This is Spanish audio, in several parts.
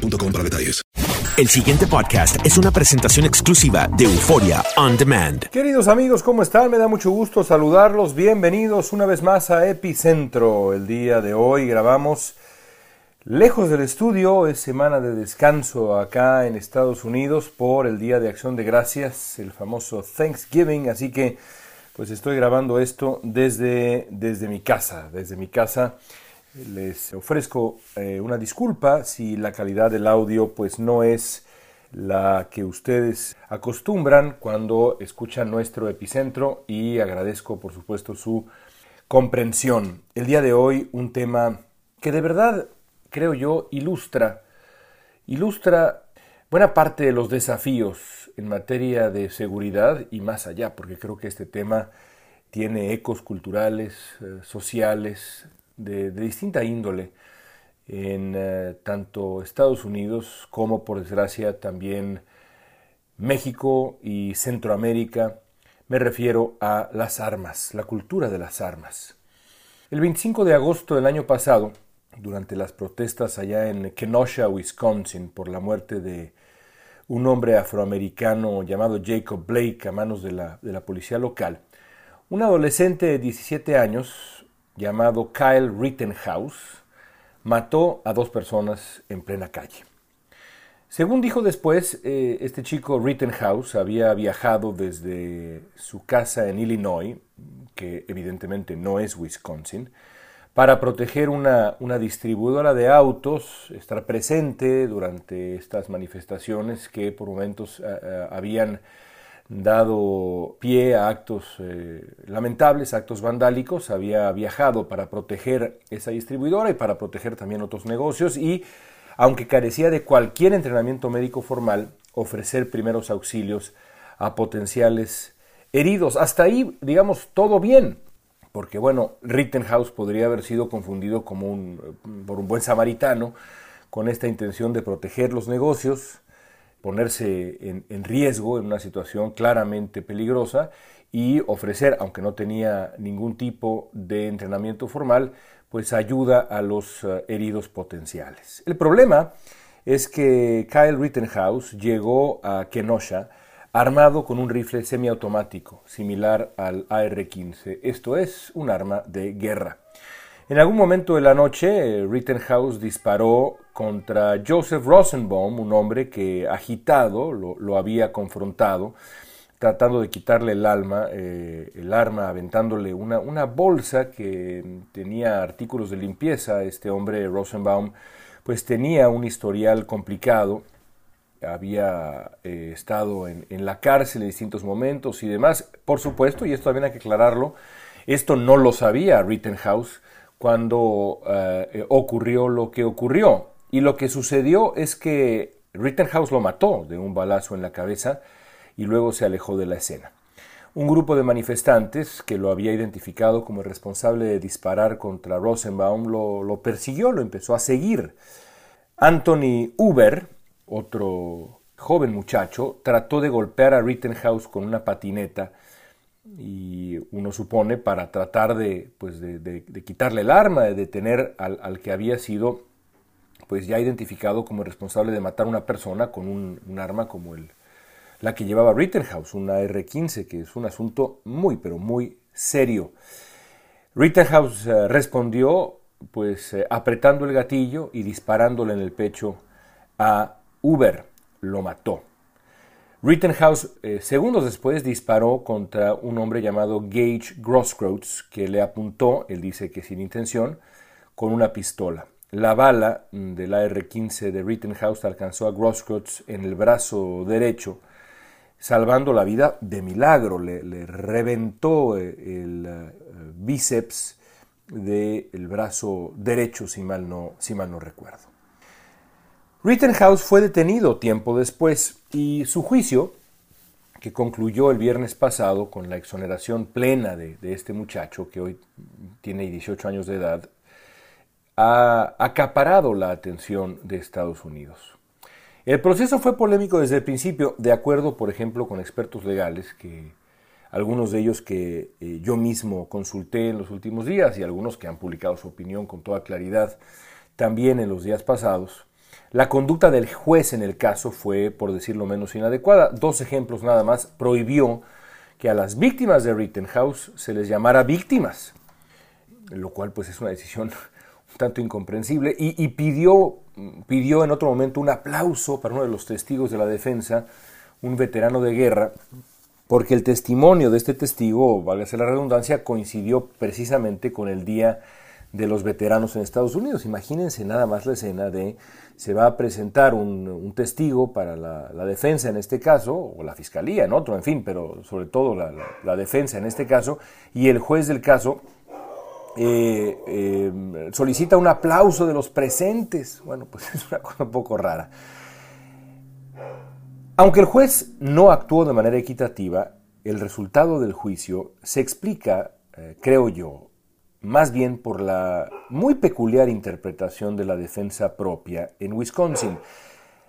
para detalles. El siguiente podcast es una presentación exclusiva de Euforia On Demand. Queridos amigos, ¿cómo están? Me da mucho gusto saludarlos. Bienvenidos una vez más a Epicentro. El día de hoy grabamos lejos del estudio. Es semana de descanso acá en Estados Unidos por el Día de Acción de Gracias, el famoso Thanksgiving. Así que pues estoy grabando esto desde, desde mi casa, desde mi casa. Les ofrezco eh, una disculpa si la calidad del audio pues no es la que ustedes acostumbran cuando escuchan nuestro epicentro y agradezco por supuesto su comprensión. El día de hoy un tema que de verdad creo yo ilustra ilustra buena parte de los desafíos en materia de seguridad y más allá, porque creo que este tema tiene ecos culturales, eh, sociales, de, distinta índole en eh, tanto Estados Unidos como por desgracia también México y Centroamérica. Me refiero a las armas, la cultura de las armas. El 25 de agosto del año pasado, durante las protestas allá en Kenosha, Wisconsin, por la muerte de un hombre afroamericano llamado Jacob Blake a manos de la, de la policía local, un adolescente de 17 años llamado Kyle Rittenhouse mató a dos personas en plena calle. Según dijo después, eh, este chico Rittenhouse había viajado desde su casa en Illinois, que evidentemente no es Wisconsin, para proteger una, una distribuidora de autos, estar presente durante estas manifestaciones que por momentos eh, eh, habían dado pie a actos eh, lamentables, actos vandálicos, había viajado para proteger esa distribuidora y para proteger también otros negocios y, aunque carecía de cualquier entrenamiento médico formal, ofrecer primeros auxilios a potenciales heridos. Hasta ahí, digamos, todo bien, porque bueno, Rittenhouse podría haber sido confundido como un, por un buen samaritano con esta intención de proteger los negocios, ponerse en, riesgo en una situación claramente peligrosa y ofrecer, aunque no tenía ningún tipo de entrenamiento formal, pues ayuda a los eh, heridos potenciales. El problema es que Kyle Rittenhouse llegó a Kenosha armado con un rifle semiautomático similar al AR-15. Esto es un arma de guerra. En algún momento de la noche, Rittenhouse disparó contra Joseph Rosenbaum, un hombre que agitado lo, había confrontado, tratando de quitarle el alma, eh, el arma, aventándole una, bolsa que tenía artículos de limpieza. Este hombre, Rosenbaum, pues tenía un historial complicado, había eh, estado en, en la cárcel en distintos momentos y demás. Por supuesto, y esto también hay que aclararlo, esto no lo sabía Rittenhouse cuando eh, ocurrió lo que ocurrió. Y lo que sucedió es que Rittenhouse lo mató de un balazo en la cabeza y luego se alejó de la escena. Un grupo de manifestantes que lo había identificado como el responsable de disparar contra Rosenbaum lo, lo persiguió, lo empezó a seguir. Anthony Uber, otro joven muchacho, trató de golpear a Rittenhouse con una patineta y uno supone para tratar de, pues de, quitarle el arma, de detener al, que había sido pues ya identificado como responsable de matar a una persona con un, arma como el, la que llevaba Rittenhouse, una R-15, que es un asunto muy, pero muy serio. Rittenhouse eh, respondió pues eh, apretando el gatillo y disparándole en el pecho a Uber. Lo mató. Rittenhouse, eh, segundos después, disparó contra un hombre llamado Gage Grosskreutz, que le apuntó, él dice que sin intención, con una pistola. La bala del AR-15 de Rittenhouse alcanzó a Grosskreutz en el brazo derecho, salvando la vida de milagro. Le, reventó eh, el eh, bíceps del brazo derecho, si mal no, si mal no recuerdo. Rittenhouse fue detenido tiempo después y su juicio, que concluyó el viernes pasado con la exoneración plena de, este muchacho, que hoy tiene 18 años de edad, ha acaparado la atención de Estados Unidos. El proceso fue polémico desde el principio, de acuerdo, por ejemplo, con expertos legales, que algunos de ellos que eh, yo mismo consulté en los últimos días y algunos que han publicado su opinión con toda claridad también en los días pasados. La conducta del juez en el caso fue, por decirlo menos, inadecuada. Dos ejemplos nada más. Prohibió que a las víctimas de Rittenhouse se les llamara víctimas, lo cual pues es una decisión un tanto incomprensible, y, pidió, pidió en otro momento un aplauso para uno de los testigos de la defensa, un veterano de guerra, porque el testimonio de este testigo, válgase la redundancia, coincidió precisamente con el Día de los Veteranos en Estados Unidos. Imagínense nada más la escena de se va a presentar un, testigo para la, defensa en este caso, o la fiscalía en otro, en fin, pero sobre todo la defensa en este caso, y el juez del caso eh, eh, solicita un aplauso de los presentes. Bueno, pues es una cosa un poco rara. Aunque el juez no actuó de manera equitativa, el resultado del juicio se explica, eh, creo yo, más bien por la muy peculiar interpretación de la defensa propia en Wisconsin.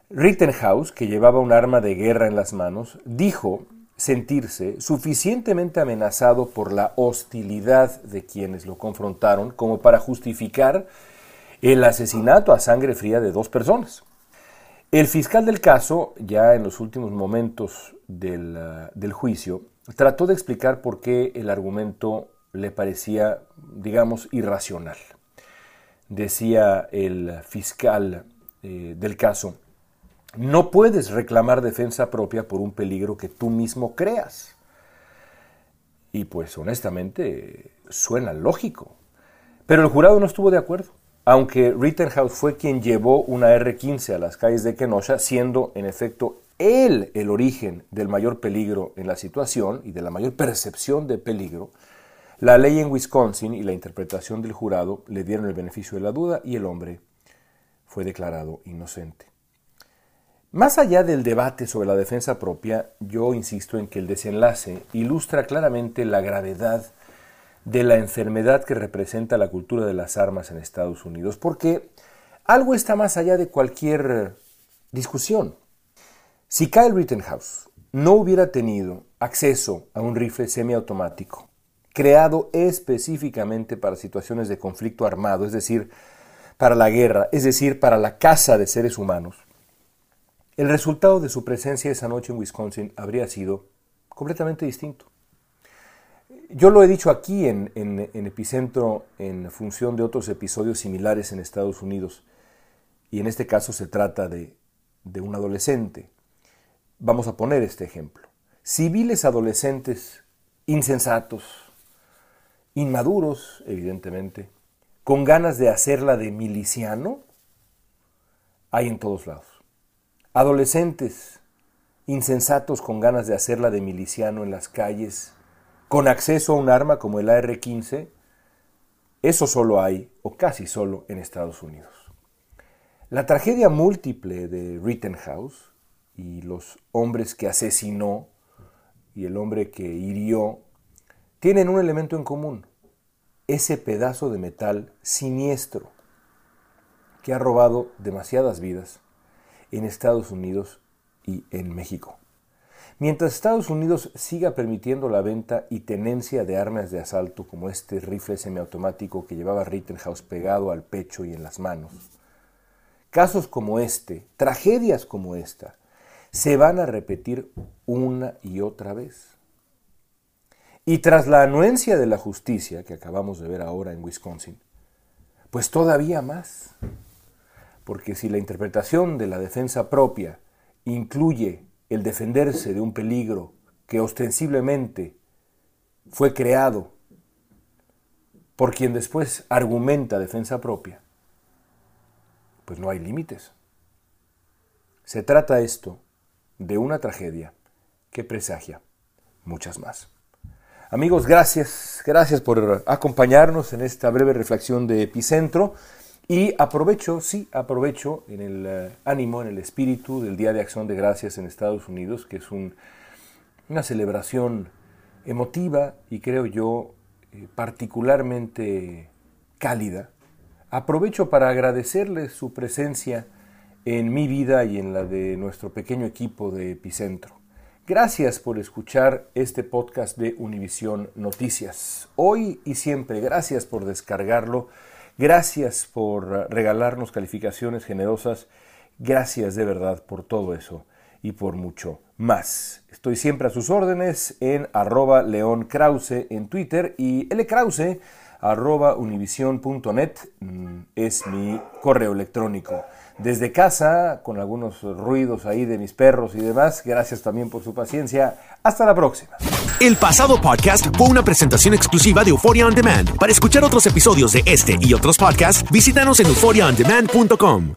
Rittenhouse, que llevaba un arma de guerra en las manos, dijo sentirse suficientemente amenazado por la hostilidad de quienes lo confrontaron como para justificar el asesinato a sangre fría de dos personas. El fiscal del caso, ya en los últimos momentos del, uh, del, juicio, trató de explicar por qué el argumento le parecía, digamos, irracional. Decía el fiscal eh, del caso, no puedes reclamar defensa propia por un peligro que tú mismo creas. Y pues honestamente suena lógico. Pero el jurado no estuvo de acuerdo, aunque Rittenhouse fue quien llevó una R-15 a las calles de Kenosha, siendo en efecto él el origen del mayor peligro en la situación y de la mayor percepción de peligro, la ley en Wisconsin y la interpretación del jurado le dieron el beneficio de la duda y el hombre fue declarado inocente. Más allá del debate sobre la defensa propia, yo insisto en que el desenlace ilustra claramente la gravedad de la enfermedad que representa la cultura de las armas en Estados Unidos, porque algo está más allá de cualquier discusión. Si Kyle Rittenhouse no hubiera tenido acceso a un rifle semiautomático, creado específicamente para situaciones de conflicto armado, es decir, para la guerra, es decir, para la caza de seres humanos, el resultado de su presencia esa noche en Wisconsin habría sido completamente distinto. Yo lo he dicho aquí en, Epicentro en función de otros episodios similares en Estados Unidos, y en este caso se trata de, de un adolescente. Vamos a poner este ejemplo. Civiles adolescentes insensatos, inmaduros, evidentemente, con ganas de hacerla de miliciano, hay en todos lados. Adolescentes, insensatos con ganas de hacerla de miliciano en las calles, con acceso a un arma como el AR-15, eso solo hay, o casi solo, en Estados Unidos. La tragedia múltiple de Rittenhouse y los hombres que asesinó y el hombre que hirió tienen un elemento en común, ese pedazo de metal siniestro que ha robado demasiadas vidas en Estados Unidos y en México. Mientras Estados Unidos siga permitiendo la venta y tenencia de armas de asalto como este rifle semiautomático que llevaba Rittenhouse pegado al pecho y en las manos, casos como este, tragedias como esta, se van a repetir una y otra vez. Y tras la anuencia de la justicia que acabamos de ver ahora en Wisconsin, pues todavía más porque si la interpretación de la defensa propia incluye el defenderse de un peligro que ostensiblemente fue creado por quien después argumenta defensa propia, pues no hay límites. Se trata esto de una tragedia que presagia muchas más. Amigos, gracias, gracias por acompañarnos en esta breve reflexión de Epicentro. Y aprovecho, sí, aprovecho en el eh, ánimo, en el espíritu del Día de Acción de Gracias en Estados Unidos, que es una celebración emotiva y creo yo eh, particularmente cálida. Aprovecho para agradecerles su presencia en mi vida y en la de nuestro pequeño equipo de Epicentro. Gracias por escuchar este podcast de Univisión Noticias. Hoy y siempre, gracias por descargarlo, gracias por regalarnos calificaciones generosas, gracias de verdad por todo eso y por mucho más. Estoy siempre a sus órdenes en arroba León Krause en Twitter y lkrause arroba univision.net mm, es mi correo electrónico desde casa, con algunos ruidos ahí de mis perros y demás. Gracias también por su paciencia. Hasta la próxima. El pasado podcast fue una presentación exclusiva de Euphoria On Demand. Para escuchar otros episodios de este y otros podcasts, visítanos en euphoriaondemand.com.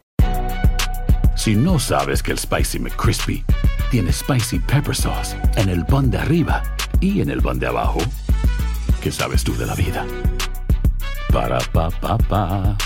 Si no sabes que el Spicy McCrispy tiene Spicy Pepper Sauce en el pan de arriba y en el pan de abajo, ¿qué sabes tú de la vida? Para, pa, pa, pa